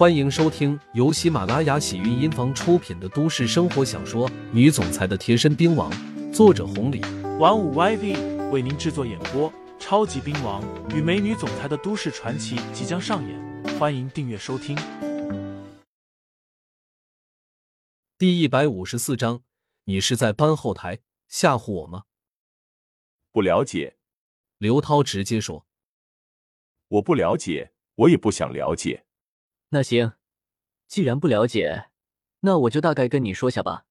欢迎收听由喜马拉雅喜韵音房出品的都市生活小说《女总裁的贴身兵王》，作者红礼，玩五 YV 为您制作演播。超级兵王与美女总裁的都市传奇即将上演，欢迎订阅收听。第一百五十四章，你是在搬后台吓唬我吗？不了解，刘涛直接说。我不了解，我也不想了解。那行，既然不了解，那我就大概跟你说下吧。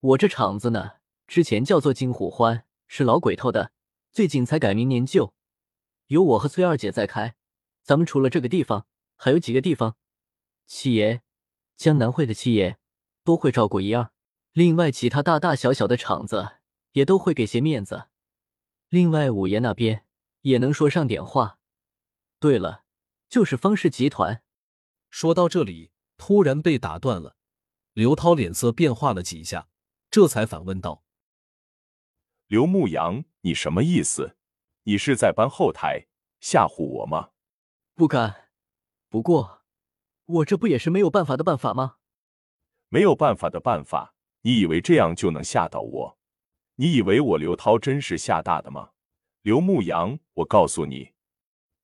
我这厂子呢，之前叫做金虎欢，是老鬼头的，最近才改名念旧，有我和崔二姐在开。咱们除了这个地方，还有几个地方，七爷、江南会的七爷都会照顾一二。另外，其他大大小小的厂子也都会给些面子。另外，五爷那边也能说上点话。对了，就是方氏集团。说到这里，突然被打断了。刘涛脸色变化了几下，这才反问道：“刘牧阳，你什么意思？你是在搬后台吓唬我吗？”“不敢，不过我这不也是没有办法的办法吗？”“没有办法的办法？你以为这样就能吓到我？你以为我刘涛真是吓大的吗？”“刘牧阳，我告诉你，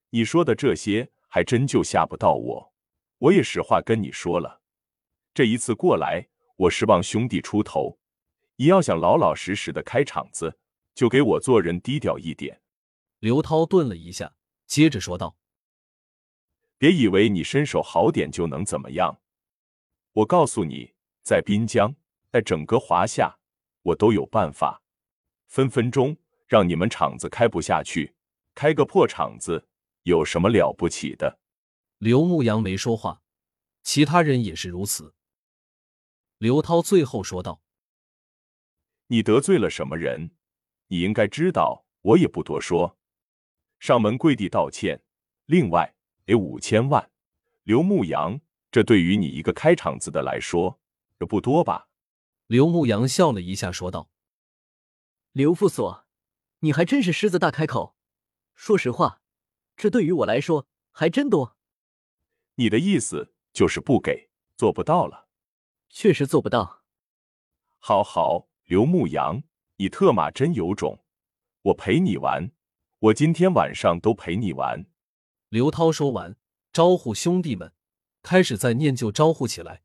你说的这些还真就吓不到我。”我也实话跟你说了，这一次过来，我是帮兄弟出头。你要想老老实实的开厂子，就给我做人低调一点。刘涛顿了一下，接着说道：“别以为你身手好点就能怎么样。我告诉你，在滨江，在整个华夏，我都有办法，分分钟让你们厂子开不下去。开个破厂子有什么了不起的？”刘牧阳没说话，其他人也是如此。刘涛最后说道：“你得罪了什么人？你应该知道，我也不多说。上门跪地道歉，另外给五千万。刘牧阳，这对于你一个开厂子的来说，这不多吧？”刘牧阳笑了一下，说道：“刘副所，你还真是狮子大开口。说实话，这对于我来说还真多。”你的意思就是不给，做不到了。确实做不到。好好，刘牧阳，你特马真有种，我陪你玩，我今天晚上都陪你玩。刘涛说完，招呼兄弟们，开始在念旧招呼起来。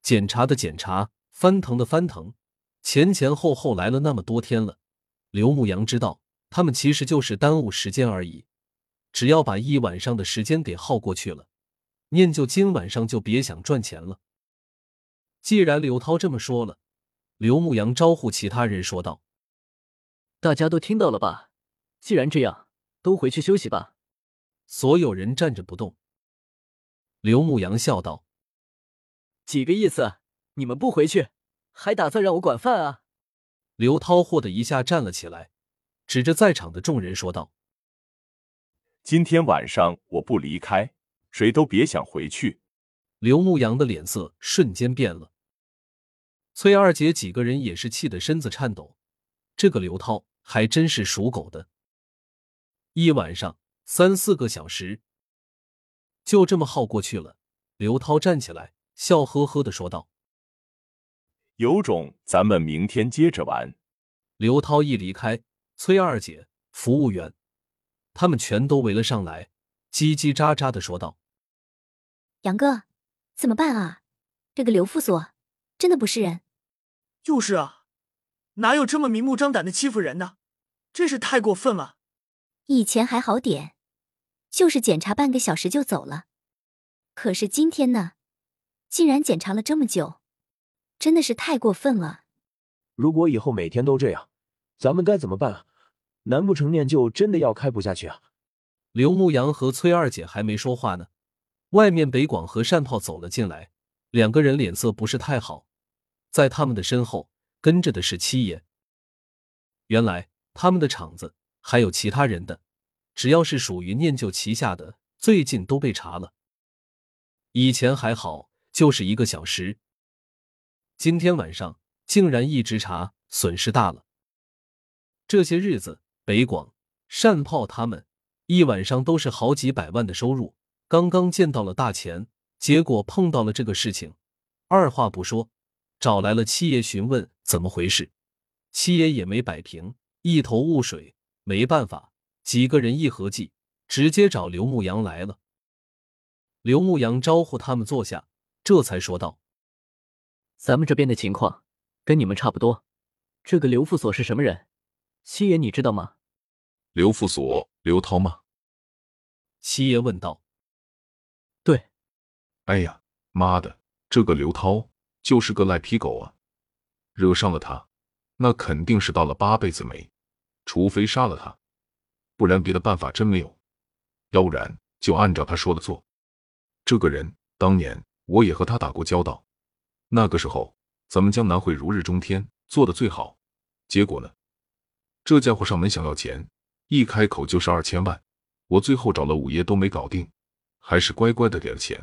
检查的检查，翻腾的翻腾，前前后后来了那么多天了。刘牧阳知道，他们其实就是耽误时间而已，只要把一晚上的时间给耗过去了。念旧今晚上就别想赚钱了。既然刘涛这么说了，刘牧阳招呼其他人说道：“大家都听到了吧？既然这样，都回去休息吧。”所有人站着不动。刘牧阳笑道：“几个意思？你们不回去，还打算让我管饭啊？”刘涛霍的一下站了起来，指着在场的众人说道：“今天晚上我不离开。”谁都别想回去！刘牧阳的脸色瞬间变了。崔二姐几个人也是气得身子颤抖。这个刘涛还真是属狗的。一晚上三四个小时，就这么耗过去了。刘涛站起来，笑呵呵的说道：“有种，咱们明天接着玩。”刘涛一离开，崔二姐、服务员他们全都围了上来，叽叽喳喳的说道。杨哥，怎么办啊？这个刘副所真的不是人。就是啊，哪有这么明目张胆的欺负人呢？真是太过分了。以前还好点，就是检查半个小时就走了。可是今天呢，竟然检查了这么久，真的是太过分了。如果以后每天都这样，咱们该怎么办啊？难不成念旧真的要开不下去啊？刘牧阳和崔二姐还没说话呢。外面，北广和善炮走了进来，两个人脸色不是太好。在他们的身后跟着的是七爷。原来他们的厂子还有其他人的，只要是属于念旧旗下的，最近都被查了。以前还好，就是一个小时，今天晚上竟然一直查，损失大了。这些日子，北广、善炮他们一晚上都是好几百万的收入。刚刚见到了大钱，结果碰到了这个事情，二话不说，找来了七爷询问怎么回事。七爷也没摆平，一头雾水。没办法，几个人一合计，直接找刘牧阳来了。刘牧阳招呼他们坐下，这才说道：“咱们这边的情况跟你们差不多。这个刘副所是什么人？七爷你知道吗？”刘副所，刘涛吗？七爷问道。“对。”“哎呀，妈的，这个刘涛就是个赖皮狗啊！惹上了他，那肯定是倒了八辈子霉。除非杀了他，不然别的办法真没有。要不然就按照他说的做。”这个人当年我也和他打过交道，那个时候咱们江南会如日中天，做的最好。结果呢，这家伙上门想要钱，一开口就是二千万，我最后找了五爷都没搞定，还是乖乖的给了钱。